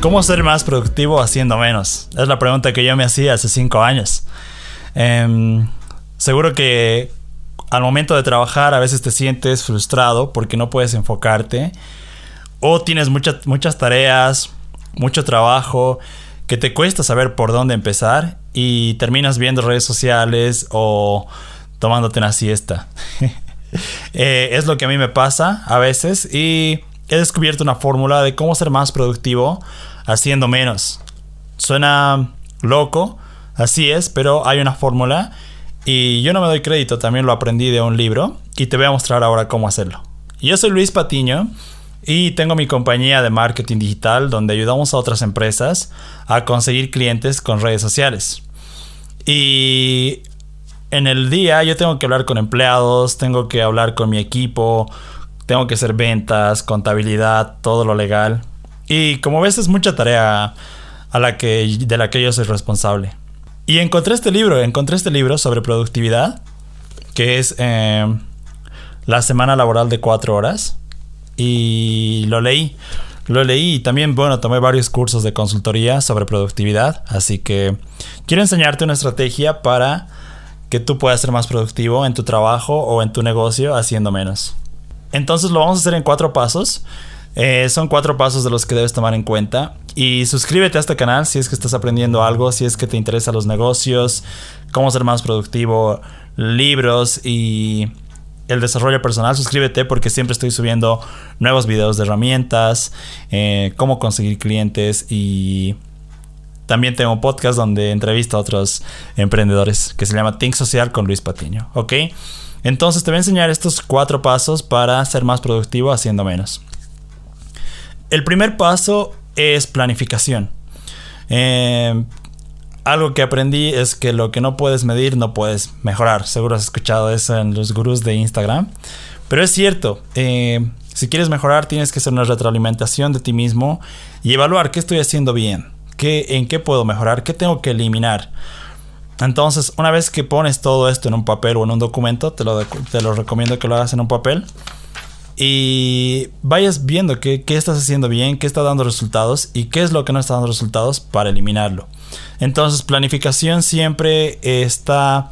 ¿Cómo ser más productivo haciendo menos? Es la pregunta que yo me hacía hace cinco años. Em, seguro que al momento de trabajar a veces te sientes frustrado porque no puedes enfocarte o tienes muchas muchas tareas, mucho trabajo que te cuesta saber por dónde empezar y terminas viendo redes sociales o tomándote una siesta. Eh, es lo que a mí me pasa a veces y he descubierto una fórmula de cómo ser más productivo haciendo menos. Suena loco, así es, pero hay una fórmula y yo no me doy crédito, también lo aprendí de un libro y te voy a mostrar ahora cómo hacerlo. Yo soy Luis Patiño y tengo mi compañía de marketing digital donde ayudamos a otras empresas a conseguir clientes con redes sociales. Y en el día yo tengo que hablar con empleados, tengo que hablar con mi equipo, tengo que hacer ventas, contabilidad, todo lo legal. Y como ves es mucha tarea a la que, de la que yo soy responsable. Y encontré este libro, encontré este libro sobre productividad, que es eh, La semana laboral de cuatro horas y lo leí. Lo leí y también, bueno, tomé varios cursos de consultoría sobre productividad, así que quiero enseñarte una estrategia para que tú puedas ser más productivo en tu trabajo o en tu negocio haciendo menos. Entonces lo vamos a hacer en cuatro pasos. Eh, son cuatro pasos de los que debes tomar en cuenta. Y suscríbete a este canal si es que estás aprendiendo algo, si es que te interesan los negocios, cómo ser más productivo, libros y el desarrollo personal, suscríbete porque siempre estoy subiendo nuevos videos de herramientas, eh, cómo conseguir clientes y también tengo un podcast donde entrevisto a otros emprendedores que se llama Think Social con Luis Patiño, ¿ok? Entonces te voy a enseñar estos cuatro pasos para ser más productivo haciendo menos. El primer paso es planificación. Eh, algo que aprendí es que lo que no puedes medir no puedes mejorar. Seguro has escuchado eso en los gurús de Instagram. Pero es cierto, eh, si quieres mejorar tienes que hacer una retroalimentación de ti mismo y evaluar qué estoy haciendo bien, qué, en qué puedo mejorar, qué tengo que eliminar. Entonces, una vez que pones todo esto en un papel o en un documento, te lo, te lo recomiendo que lo hagas en un papel y vayas viendo qué, qué estás haciendo bien, qué está dando resultados y qué es lo que no está dando resultados para eliminarlo. Entonces, planificación siempre está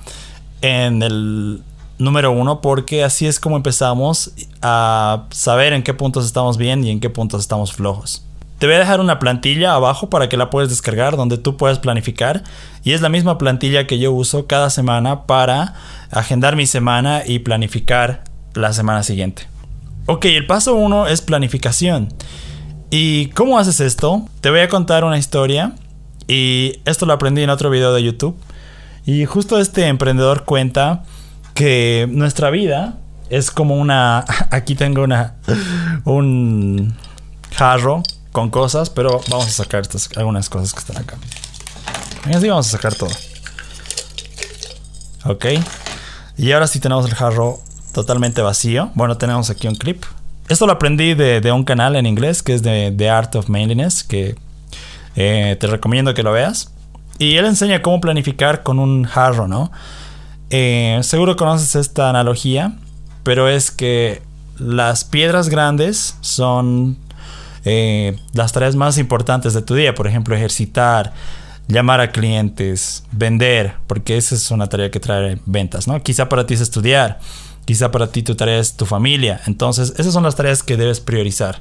en el número uno porque así es como empezamos a saber en qué puntos estamos bien y en qué puntos estamos flojos. Te voy a dejar una plantilla abajo para que la puedas descargar donde tú puedes planificar y es la misma plantilla que yo uso cada semana para agendar mi semana y planificar la semana siguiente. Ok, el paso uno es planificación. ¿Y cómo haces esto? Te voy a contar una historia y esto lo aprendí en otro video de YouTube. Y justo este emprendedor cuenta que nuestra vida es como una... Aquí tengo una... Un jarro con cosas, pero vamos a sacar algunas cosas que están acá. Así vamos a sacar todo. Ok. Y ahora sí tenemos el jarro totalmente vacío. Bueno, tenemos aquí un clip. Esto lo aprendí de, un canal en inglés que es de The Art of Manliness, que eh, te recomiendo que lo veas. Y él enseña cómo planificar con un jarro, ¿no? Eh, seguro conoces esta analogía, pero es que las piedras grandes son eh, las tareas más importantes de tu día. Por ejemplo, ejercitar, llamar a clientes, vender, porque esa es una tarea que trae ventas, ¿no? Quizá para ti es estudiar, quizá para ti tu tarea es tu familia. Entonces, esas son las tareas que debes priorizar.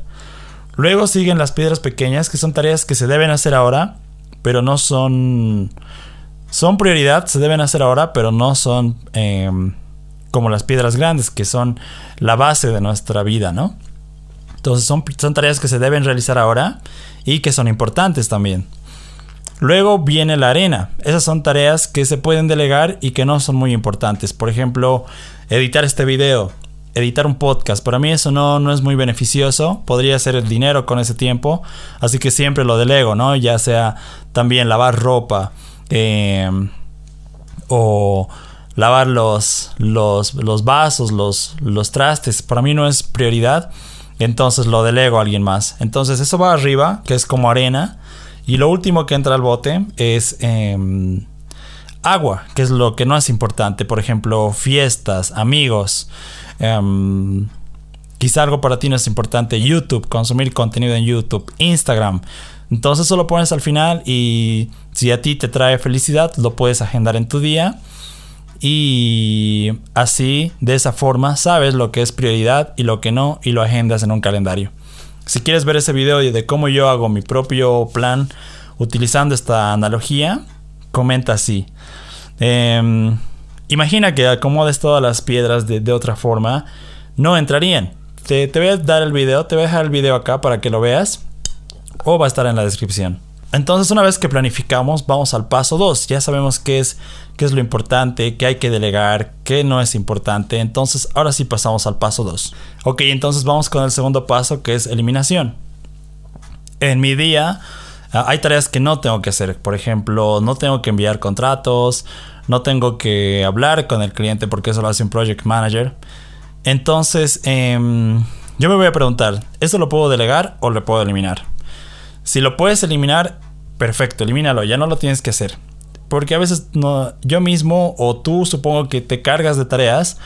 Luego siguen las piedras pequeñas, que son tareas que se deben hacer ahora, pero no son... Son prioridad, se deben hacer ahora, pero no son em, como las piedras grandes, que son la base de nuestra vida, ¿no? Entonces son, son tareas que se deben realizar ahora y que son importantes también. Luego viene la arena. Esas son tareas que se pueden delegar y que no son muy importantes. Por ejemplo, editar este video editar un podcast. Para mí eso no, no es muy beneficioso. Podría hacer el dinero con ese tiempo. Así que siempre lo delego, ¿no? Ya sea también lavar ropa. Eh, o lavar los, los, los vasos, los, los trastes. Para mí no es prioridad. Entonces lo delego a alguien más. Entonces eso va arriba, que es como arena. Y lo último que entra al bote es em, agua, que es lo que no es importante. Por ejemplo, fiestas, amigos. Em, quizá algo para ti no es importante. YouTube, consumir contenido en YouTube. Instagram. Entonces solo pones al final y si a ti te trae felicidad, lo puedes agendar en tu día. Y así, de esa forma, sabes lo que es prioridad y lo que no y lo agendas en un calendario. Si quieres ver ese video de cómo yo hago mi propio plan utilizando esta analogía, comenta así. Em, imagina que acomodes todas las piedras de, otra forma, no entrarían. Te, te voy a dar el video, te voy a dejar el video acá para que lo veas o va a estar en la descripción. Entonces, una vez que planificamos, vamos al paso 2. Ya sabemos qué es, qué es lo importante, qué hay que delegar, qué no es importante. Entonces, ahora sí pasamos al paso 2. Ok, entonces vamos con el segundo paso que es eliminación. En mi día ah, hay tareas que no tengo que hacer. Por ejemplo, no tengo que enviar contratos, no tengo que hablar con el cliente porque eso lo hace un project manager. Entonces, em, yo me voy a preguntar, ¿esto lo puedo delegar o lo puedo eliminar? Si lo puedes eliminar, perfecto, elimínalo, ya no lo tienes que hacer. Porque a veces yo mismo o tú supongo que te cargas de tareas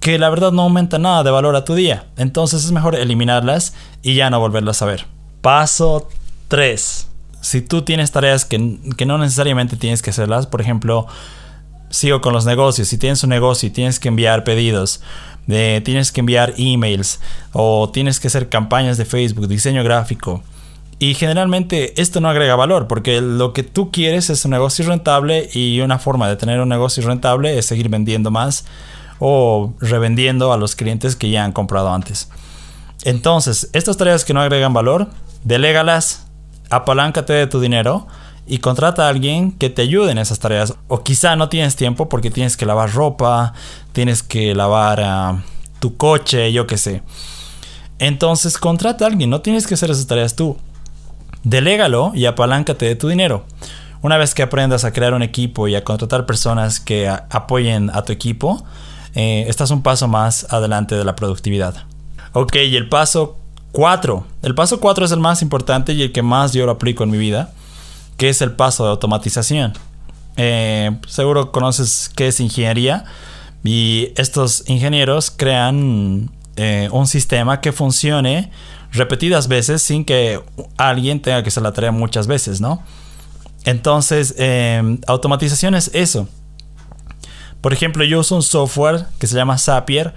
que la verdad no aumenta nada de valor a tu día. Entonces es mejor eliminarlas y ya no volverlas a ver. Paso 3. Si tú tienes tareas que, que no necesariamente tienes que hacerlas, por ejemplo, sigo con los negocios. Si tienes un negocio y tienes que enviar pedidos, de, tienes que enviar emails o tienes que hacer campañas de Facebook, diseño gráfico, y generalmente esto no agrega valor porque lo que tú quieres es un negocio rentable y una forma de tener un negocio rentable es seguir vendiendo más o revendiendo a los clientes que ya han comprado antes. Entonces, estas tareas que no agregan valor, delégalas, apaláncate de tu dinero y contrata a alguien que te ayude en esas tareas. O quizá no tienes tiempo porque tienes que lavar ropa, tienes que lavar ah, tu coche, yo qué sé. Entonces, contrata a alguien, no tienes que hacer esas tareas tú. Delégalo y apaláncate de tu dinero. Una vez que aprendas a crear un equipo y a contratar personas que apoyen a tu equipo, eh, estás un paso más adelante de la productividad. Ok, y el paso 4. El paso 4 es el más importante y el que más yo lo aplico en mi vida, que es el paso de automatización. Eh, seguro conoces qué es ingeniería y estos ingenieros crean eh, un sistema que funcione repetidas veces sin que alguien tenga que hacer la tarea muchas veces, ¿no? Entonces, em, automatización es eso. Por ejemplo, yo uso un software que se llama Zapier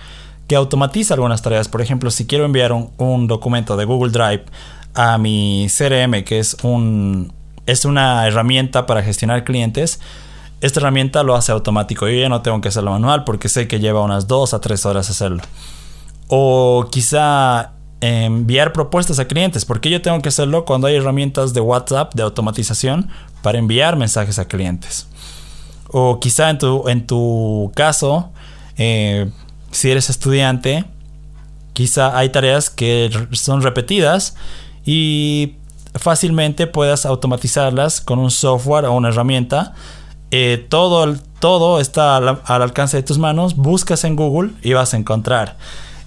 que automatiza algunas tareas. Por ejemplo, si quiero enviar un, documento de Google Drive a mi CRM, que es, un, es una herramienta para gestionar clientes, esta herramienta lo hace automático. Yo ya no tengo que hacerlo manual porque sé que lleva unas 2 a 3 horas hacerlo. O quizá enviar propuestas a clientes. porque yo tengo que hacerlo cuando hay herramientas de WhatsApp de automatización para enviar mensajes a clientes? O quizá en tu, en tu caso, eh, si eres estudiante, quizá hay tareas que son repetidas y fácilmente puedas automatizarlas con un software o una herramienta. Eh, todo, todo está al, alcance de tus manos. Buscas en Google y vas a encontrar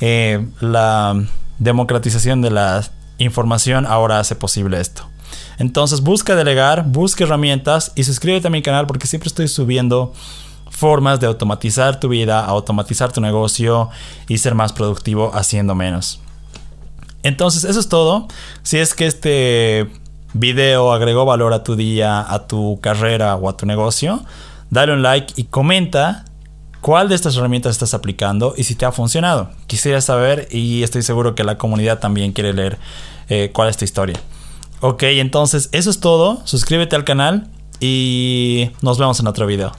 eh, la democratización de la información ahora hace posible esto. Entonces busca delegar, busca herramientas y suscríbete a mi canal porque siempre estoy subiendo formas de automatizar tu vida, automatizar tu negocio y ser más productivo haciendo menos. Entonces eso es todo. Si es que este video agregó valor a tu día, a tu carrera o a tu negocio, dale un like y comenta cuál de estas herramientas estás aplicando y si te ha funcionado. Quisiera saber y estoy seguro que la comunidad también quiere leer eh, cuál es tu historia. Ok, entonces eso es todo. Suscríbete al canal y nos vemos en otro video.